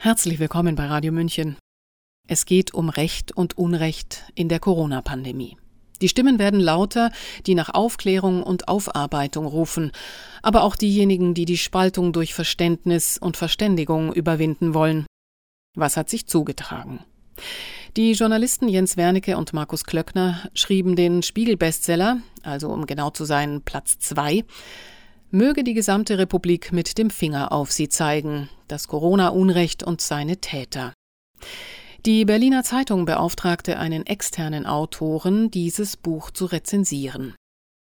Herzlich willkommen bei Radio München. Es geht um Recht und Unrecht in der Corona-Pandemie. Die Stimmen werden lauter, die nach Aufklärung und Aufarbeitung rufen, aber auch diejenigen, die die Spaltung durch Verständnis und Verständigung überwinden wollen. Was hat sich zugetragen? Die Journalisten Jens Wernicke und Markus Klöckner schrieben den Spiegel-Bestseller, also um genau zu sein Platz zwei, möge die gesamte Republik mit dem Finger auf sie zeigen, das Corona-Unrecht und seine Täter. Die Berliner Zeitung beauftragte einen externen Autoren, dieses Buch zu rezensieren.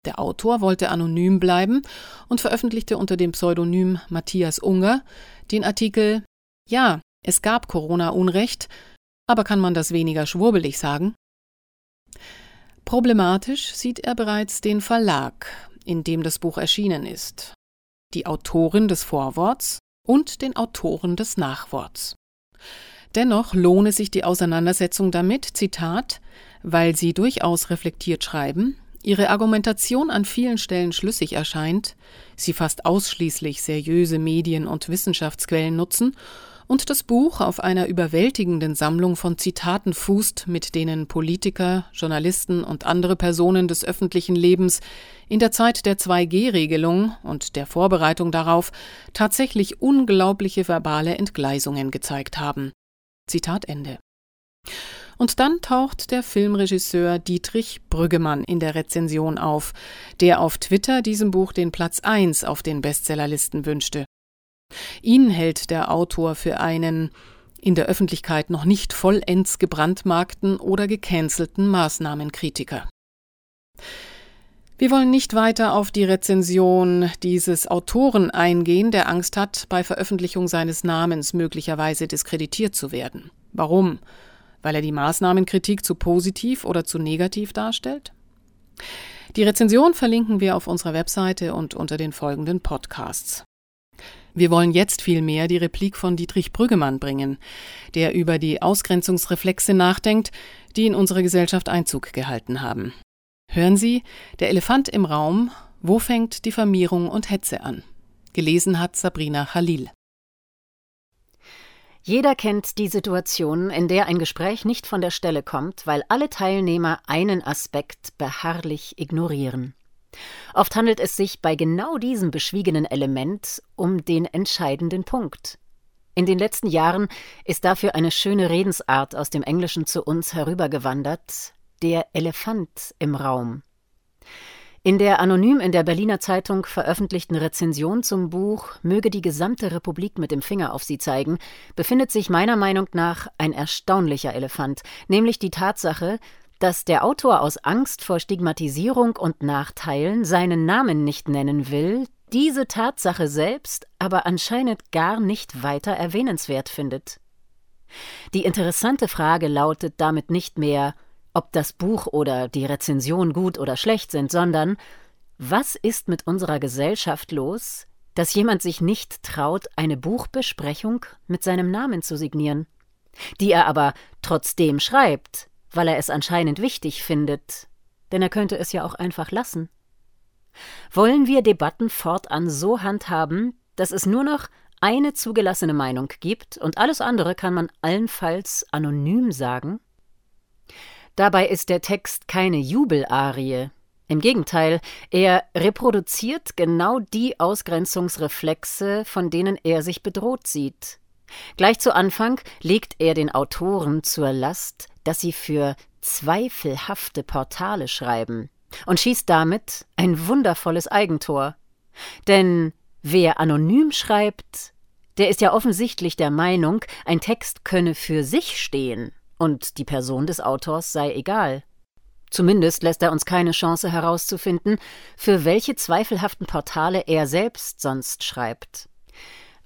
Der Autor wollte anonym bleiben und veröffentlichte unter dem Pseudonym Matthias Unger den Artikel Ja, es gab Corona-Unrecht, aber kann man das weniger schwurbelig sagen? Problematisch sieht er bereits den Verlag, in dem das Buch erschienen ist, die Autorin des Vorworts und den Autoren des Nachworts. Dennoch lohne sich die Auseinandersetzung damit, Zitat, weil sie durchaus reflektiert schreiben, ihre Argumentation an vielen Stellen schlüssig erscheint, sie fast ausschließlich seriöse Medien und Wissenschaftsquellen nutzen und das Buch auf einer überwältigenden Sammlung von Zitaten fußt, mit denen Politiker, Journalisten und andere Personen des öffentlichen Lebens in der Zeit der 2G-Regelung und der Vorbereitung darauf tatsächlich unglaubliche verbale Entgleisungen gezeigt haben. Zitat Ende. Und dann taucht der Filmregisseur Dietrich Brüggemann in der Rezension auf, der auf Twitter diesem Buch den Platz 1 auf den Bestsellerlisten wünschte. Ihn hält der Autor für einen in der Öffentlichkeit noch nicht vollends gebrandmarkten oder gecancelten Maßnahmenkritiker. Wir wollen nicht weiter auf die Rezension dieses Autoren eingehen, der Angst hat, bei Veröffentlichung seines Namens möglicherweise diskreditiert zu werden. Warum? Weil er die Maßnahmenkritik zu positiv oder zu negativ darstellt? Die Rezension verlinken wir auf unserer Webseite und unter den folgenden Podcasts. Wir wollen jetzt vielmehr die Replik von Dietrich Brüggemann bringen, der über die Ausgrenzungsreflexe nachdenkt, die in unsere Gesellschaft Einzug gehalten haben. Hören Sie, der Elefant im Raum, wo fängt die Vermierung und Hetze an? Gelesen hat Sabrina Khalil. Jeder kennt die Situation, in der ein Gespräch nicht von der Stelle kommt, weil alle Teilnehmer einen Aspekt beharrlich ignorieren. Oft handelt es sich bei genau diesem beschwiegenen Element um den entscheidenden Punkt. In den letzten Jahren ist dafür eine schöne Redensart aus dem Englischen zu uns herübergewandert, der Elefant im Raum. In der anonym in der Berliner Zeitung veröffentlichten Rezension zum Buch Möge die gesamte Republik mit dem Finger auf sie zeigen, befindet sich meiner Meinung nach ein erstaunlicher Elefant, nämlich die Tatsache, dass der Autor aus Angst vor Stigmatisierung und Nachteilen seinen Namen nicht nennen will, diese Tatsache selbst aber anscheinend gar nicht weiter erwähnenswert findet. Die interessante Frage lautet damit nicht mehr, ob das Buch oder die Rezension gut oder schlecht sind, sondern was ist mit unserer Gesellschaft los, dass jemand sich nicht traut, eine Buchbesprechung mit seinem Namen zu signieren, die er aber trotzdem schreibt, weil er es anscheinend wichtig findet, denn er könnte es ja auch einfach lassen. Wollen wir Debatten fortan so handhaben, dass es nur noch eine zugelassene Meinung gibt und alles andere kann man allenfalls anonym sagen? Dabei ist der Text keine Jubelarie. Im Gegenteil, er reproduziert genau die Ausgrenzungsreflexe, von denen er sich bedroht sieht. Gleich zu Anfang legt er den Autoren zur Last, dass sie für zweifelhafte Portale schreiben und schießt damit ein wundervolles Eigentor. Denn wer anonym schreibt, der ist ja offensichtlich der Meinung, ein Text könne für sich stehen und die Person des Autors sei egal. Zumindest lässt er uns keine Chance herauszufinden, für welche zweifelhaften Portale er selbst sonst schreibt.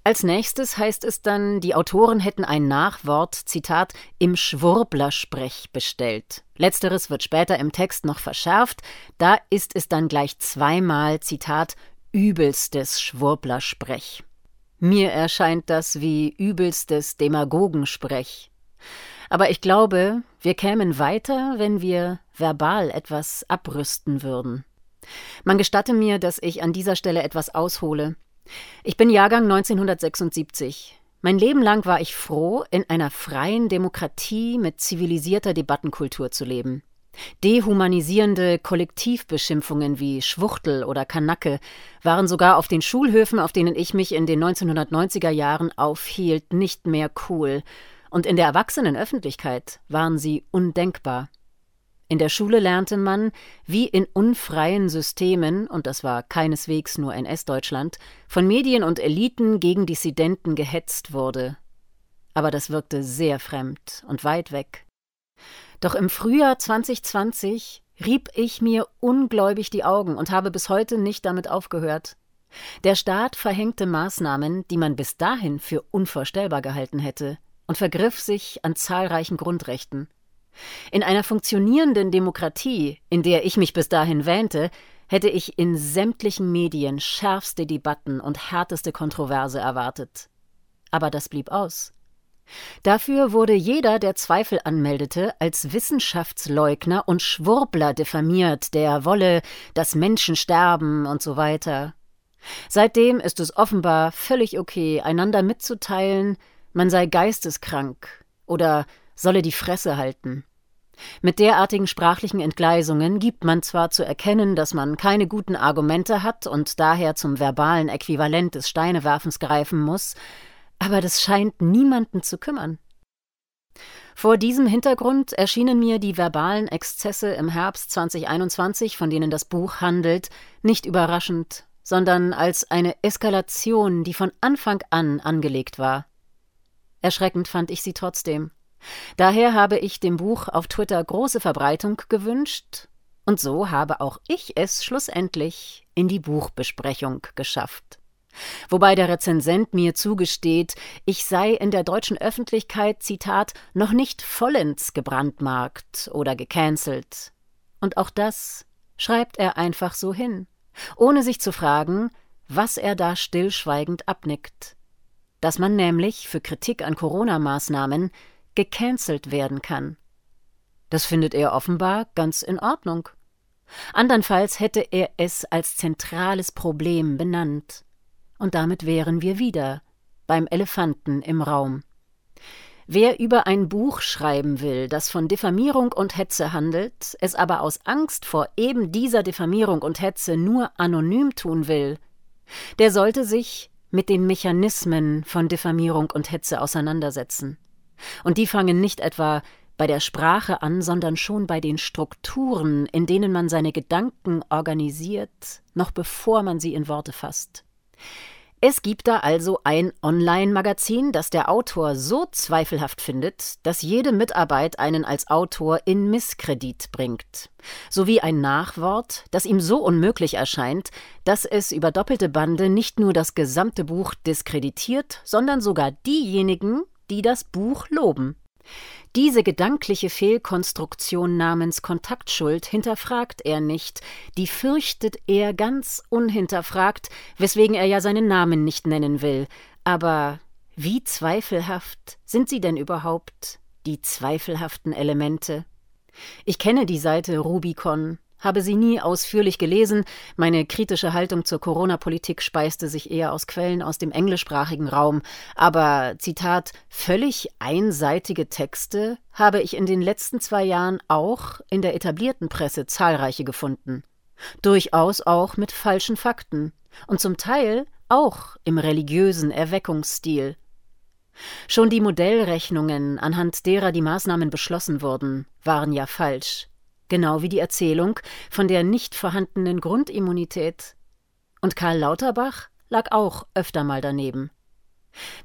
Als nächstes heißt es dann, die Autoren hätten ein Nachwort, Zitat, im Schwurblersprech bestellt. Letzteres wird später im Text noch verschärft, da ist es dann gleich zweimal, Zitat, übelstes Schwurblersprech. Mir erscheint das wie übelstes Demagogensprech. Aber ich glaube, wir kämen weiter, wenn wir verbal etwas abrüsten würden. Man gestatte mir, dass ich an dieser Stelle etwas aushole. Ich bin Jahrgang 1976. Mein Leben lang war ich froh, in einer freien Demokratie mit zivilisierter Debattenkultur zu leben. Dehumanisierende Kollektivbeschimpfungen wie Schwuchtel oder Kanacke waren sogar auf den Schulhöfen, auf denen ich mich in den 1990er Jahren aufhielt, nicht mehr cool, und in der Erwachsenenöffentlichkeit waren sie undenkbar. In der Schule lernte man, wie in unfreien Systemen, und das war keineswegs nur NS-Deutschland, von Medien und Eliten gegen Dissidenten gehetzt wurde. Aber das wirkte sehr fremd und weit weg. Doch im Frühjahr 2020 rieb ich mir ungläubig die Augen und habe bis heute nicht damit aufgehört. Der Staat verhängte Maßnahmen, die man bis dahin für unvorstellbar gehalten hätte, und vergriff sich an zahlreichen Grundrechten. In einer funktionierenden Demokratie, in der ich mich bis dahin wähnte, hätte ich in sämtlichen Medien schärfste Debatten und härteste Kontroverse erwartet. Aber das blieb aus. Dafür wurde jeder, der Zweifel anmeldete, als Wissenschaftsleugner und Schwurbler diffamiert, der wolle, dass Menschen sterben und so weiter. Seitdem ist es offenbar völlig okay, einander mitzuteilen, man sei geisteskrank oder solle die Fresse halten. Mit derartigen sprachlichen Entgleisungen gibt man zwar zu erkennen, dass man keine guten Argumente hat und daher zum verbalen Äquivalent des Steinewerfens greifen muss, aber das scheint niemanden zu kümmern. Vor diesem Hintergrund erschienen mir die verbalen Exzesse im Herbst 2021, von denen das Buch handelt, nicht überraschend, sondern als eine Eskalation, die von Anfang an angelegt war. Erschreckend fand ich sie trotzdem. Daher habe ich dem Buch auf Twitter große Verbreitung gewünscht, und so habe auch ich es schlussendlich in die Buchbesprechung geschafft wobei der Rezensent mir zugesteht, ich sei in der deutschen Öffentlichkeit, Zitat, noch nicht vollends gebrandmarkt oder gecancelt. Und auch das schreibt er einfach so hin, ohne sich zu fragen, was er da stillschweigend abnickt. Dass man nämlich für Kritik an Corona-Maßnahmen gecancelt werden kann. Das findet er offenbar ganz in Ordnung. Andernfalls hätte er es als zentrales Problem benannt. Und damit wären wir wieder beim Elefanten im Raum. Wer über ein Buch schreiben will, das von Diffamierung und Hetze handelt, es aber aus Angst vor eben dieser Diffamierung und Hetze nur anonym tun will, der sollte sich mit den Mechanismen von Diffamierung und Hetze auseinandersetzen. Und die fangen nicht etwa bei der Sprache an, sondern schon bei den Strukturen, in denen man seine Gedanken organisiert, noch bevor man sie in Worte fasst. Es gibt da also ein Online-Magazin, das der Autor so zweifelhaft findet, dass jede Mitarbeit einen als Autor in Misskredit bringt, sowie ein Nachwort, das ihm so unmöglich erscheint, dass es über doppelte Bande nicht nur das gesamte Buch diskreditiert, sondern sogar diejenigen, die das Buch loben. Diese gedankliche Fehlkonstruktion namens Kontaktschuld hinterfragt er nicht, die fürchtet er ganz unhinterfragt, weswegen er ja seinen Namen nicht nennen will. Aber wie zweifelhaft sind sie denn überhaupt, die zweifelhaften Elemente? Ich kenne die Seite Rubicon, habe sie nie ausführlich gelesen, meine kritische Haltung zur Corona-Politik speiste sich eher aus Quellen aus dem englischsprachigen Raum, aber Zitat völlig einseitige Texte habe ich in den letzten zwei Jahren auch in der etablierten Presse zahlreiche gefunden. Durchaus auch mit falschen Fakten und zum Teil auch im religiösen Erweckungsstil. Schon die Modellrechnungen, anhand derer die Maßnahmen beschlossen wurden, waren ja falsch genau wie die Erzählung von der nicht vorhandenen Grundimmunität. Und Karl Lauterbach lag auch öfter mal daneben.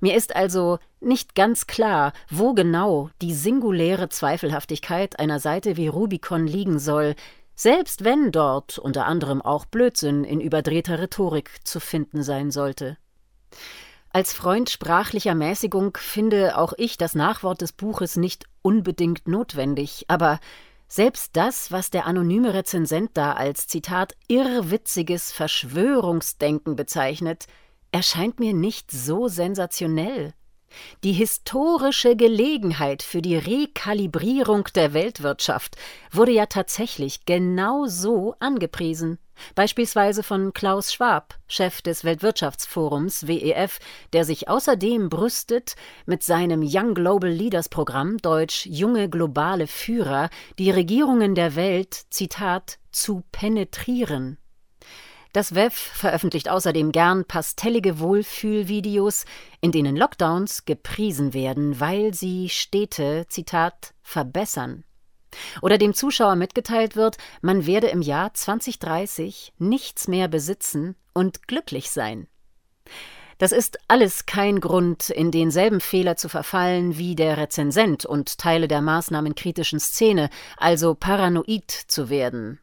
Mir ist also nicht ganz klar, wo genau die singuläre Zweifelhaftigkeit einer Seite wie Rubicon liegen soll, selbst wenn dort unter anderem auch Blödsinn in überdrehter Rhetorik zu finden sein sollte. Als Freund sprachlicher Mäßigung finde auch ich das Nachwort des Buches nicht unbedingt notwendig, aber selbst das, was der anonyme Rezensent da als Zitat irrwitziges Verschwörungsdenken bezeichnet, erscheint mir nicht so sensationell. Die historische Gelegenheit für die Rekalibrierung der Weltwirtschaft wurde ja tatsächlich genau so angepriesen. Beispielsweise von Klaus Schwab, Chef des Weltwirtschaftsforums WEF, der sich außerdem brüstet, mit seinem Young Global Leaders Programm, deutsch junge globale Führer, die Regierungen der Welt, Zitat, zu penetrieren. Das WEF veröffentlicht außerdem gern pastellige Wohlfühlvideos, in denen Lockdowns gepriesen werden, weil sie Städte, Zitat, verbessern. Oder dem Zuschauer mitgeteilt wird, man werde im Jahr 2030 nichts mehr besitzen und glücklich sein. Das ist alles kein Grund, in denselben Fehler zu verfallen wie der Rezensent und Teile der maßnahmenkritischen Szene, also paranoid zu werden.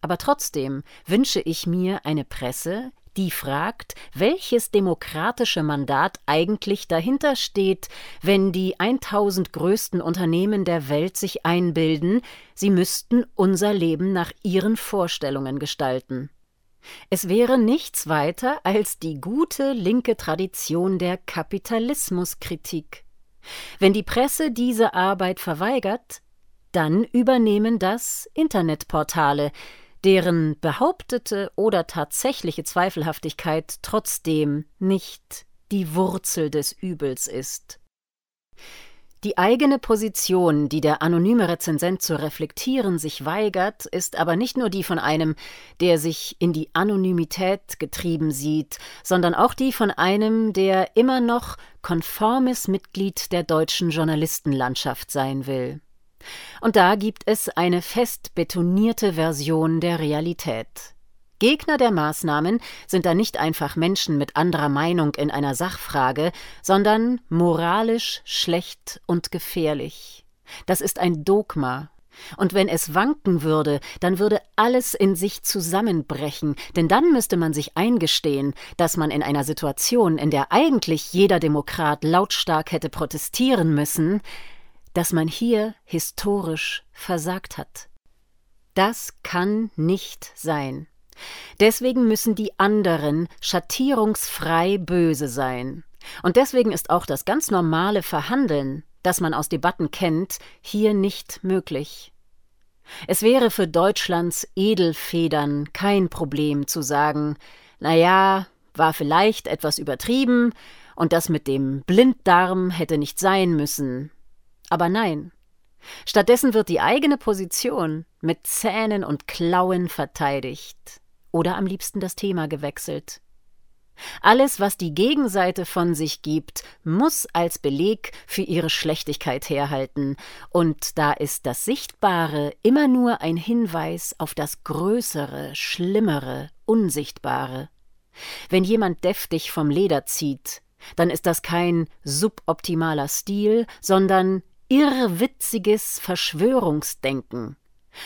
Aber trotzdem wünsche ich mir eine Presse, die fragt, welches demokratische Mandat eigentlich dahinter steht, wenn die 1000 größten Unternehmen der Welt sich einbilden, sie müssten unser Leben nach ihren Vorstellungen gestalten. Es wäre nichts weiter als die gute linke Tradition der Kapitalismuskritik. Wenn die Presse diese Arbeit verweigert, dann übernehmen das Internetportale, deren behauptete oder tatsächliche Zweifelhaftigkeit trotzdem nicht die Wurzel des Übels ist. Die eigene Position, die der anonyme Rezensent zu reflektieren sich weigert, ist aber nicht nur die von einem, der sich in die Anonymität getrieben sieht, sondern auch die von einem, der immer noch konformes Mitglied der deutschen Journalistenlandschaft sein will. Und da gibt es eine fest betonierte Version der Realität. Gegner der Maßnahmen sind da nicht einfach Menschen mit anderer Meinung in einer Sachfrage, sondern moralisch schlecht und gefährlich. Das ist ein Dogma. Und wenn es wanken würde, dann würde alles in sich zusammenbrechen, denn dann müsste man sich eingestehen, dass man in einer Situation, in der eigentlich jeder Demokrat lautstark hätte protestieren müssen, dass man hier historisch versagt hat. Das kann nicht sein. Deswegen müssen die anderen schattierungsfrei böse sein. Und deswegen ist auch das ganz normale Verhandeln, das man aus Debatten kennt, hier nicht möglich. Es wäre für Deutschlands Edelfedern kein Problem zu sagen, na ja, war vielleicht etwas übertrieben, und das mit dem Blinddarm hätte nicht sein müssen, aber nein. Stattdessen wird die eigene Position mit Zähnen und Klauen verteidigt oder am liebsten das Thema gewechselt. Alles, was die Gegenseite von sich gibt, muss als Beleg für ihre Schlechtigkeit herhalten, und da ist das Sichtbare immer nur ein Hinweis auf das Größere, Schlimmere, Unsichtbare. Wenn jemand deftig vom Leder zieht, dann ist das kein suboptimaler Stil, sondern irrwitziges Verschwörungsdenken.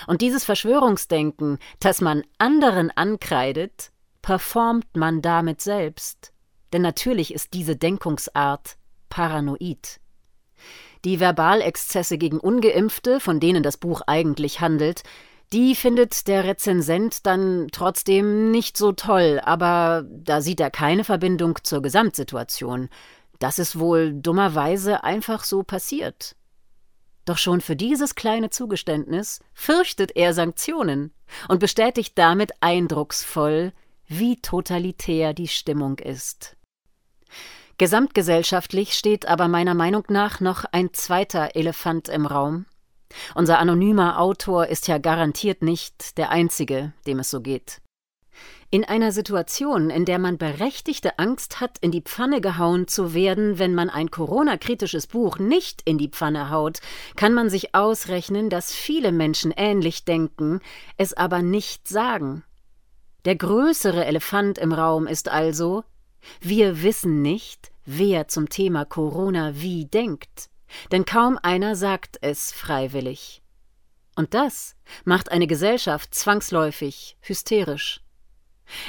Und dieses Verschwörungsdenken, das man anderen ankreidet, performt man damit selbst. Denn natürlich ist diese Denkungsart paranoid. Die Verbalexzesse gegen ungeimpfte, von denen das Buch eigentlich handelt, die findet der Rezensent dann trotzdem nicht so toll, aber da sieht er keine Verbindung zur Gesamtsituation. Das ist wohl dummerweise einfach so passiert. Doch schon für dieses kleine Zugeständnis fürchtet er Sanktionen und bestätigt damit eindrucksvoll, wie totalitär die Stimmung ist. Gesamtgesellschaftlich steht aber meiner Meinung nach noch ein zweiter Elefant im Raum. Unser anonymer Autor ist ja garantiert nicht der einzige, dem es so geht. In einer Situation, in der man berechtigte Angst hat, in die Pfanne gehauen zu werden, wenn man ein Corona-kritisches Buch nicht in die Pfanne haut, kann man sich ausrechnen, dass viele Menschen ähnlich denken, es aber nicht sagen. Der größere Elefant im Raum ist also, wir wissen nicht, wer zum Thema Corona wie denkt, denn kaum einer sagt es freiwillig. Und das macht eine Gesellschaft zwangsläufig hysterisch.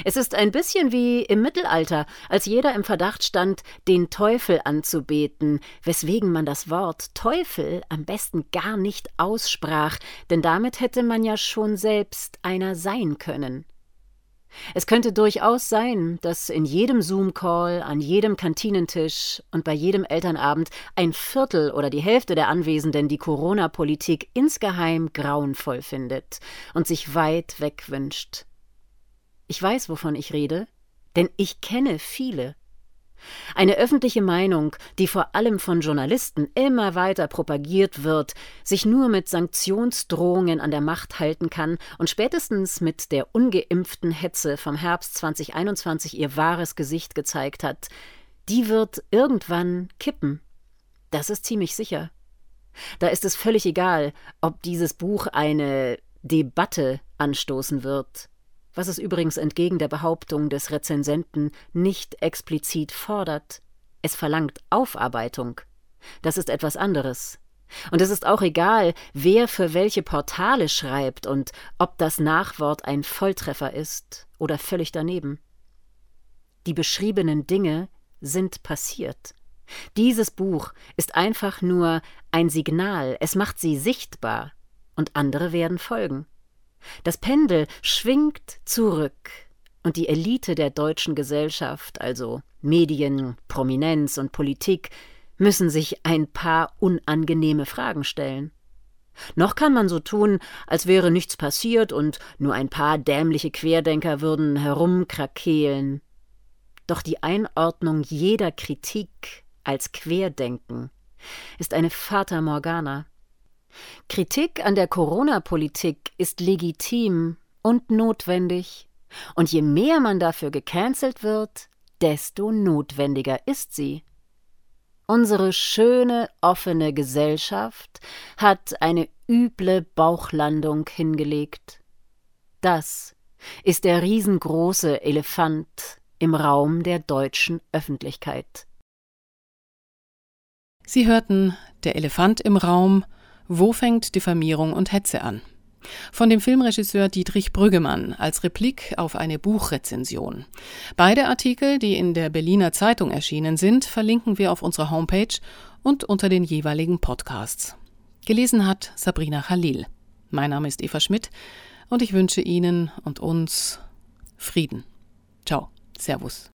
Es ist ein bisschen wie im Mittelalter, als jeder im Verdacht stand, den Teufel anzubeten, weswegen man das Wort Teufel am besten gar nicht aussprach, denn damit hätte man ja schon selbst einer sein können. Es könnte durchaus sein, dass in jedem Zoom-Call, an jedem Kantinentisch und bei jedem Elternabend ein Viertel oder die Hälfte der Anwesenden die Corona-Politik insgeheim grauenvoll findet und sich weit weg wünscht. Ich weiß, wovon ich rede, denn ich kenne viele. Eine öffentliche Meinung, die vor allem von Journalisten immer weiter propagiert wird, sich nur mit Sanktionsdrohungen an der Macht halten kann und spätestens mit der ungeimpften Hetze vom Herbst 2021 ihr wahres Gesicht gezeigt hat, die wird irgendwann kippen. Das ist ziemlich sicher. Da ist es völlig egal, ob dieses Buch eine Debatte anstoßen wird, was es übrigens entgegen der Behauptung des Rezensenten nicht explizit fordert. Es verlangt Aufarbeitung. Das ist etwas anderes. Und es ist auch egal, wer für welche Portale schreibt und ob das Nachwort ein Volltreffer ist oder völlig daneben. Die beschriebenen Dinge sind passiert. Dieses Buch ist einfach nur ein Signal, es macht sie sichtbar, und andere werden folgen. Das Pendel schwingt zurück, und die Elite der deutschen Gesellschaft, also Medien, Prominenz und Politik, müssen sich ein paar unangenehme Fragen stellen. Noch kann man so tun, als wäre nichts passiert und nur ein paar dämliche Querdenker würden herumkrakeelen. Doch die Einordnung jeder Kritik als Querdenken ist eine Fata Morgana. Kritik an der Corona-Politik ist legitim und notwendig, und je mehr man dafür gecancelt wird, desto notwendiger ist sie. Unsere schöne, offene Gesellschaft hat eine üble Bauchlandung hingelegt. Das ist der riesengroße Elefant im Raum der deutschen Öffentlichkeit. Sie hörten Der Elefant im Raum wo fängt Diffamierung und Hetze an? Von dem Filmregisseur Dietrich Brüggemann als Replik auf eine Buchrezension. Beide Artikel, die in der Berliner Zeitung erschienen sind, verlinken wir auf unserer Homepage und unter den jeweiligen Podcasts. Gelesen hat Sabrina Khalil. Mein Name ist Eva Schmidt und ich wünsche Ihnen und uns Frieden. Ciao. Servus.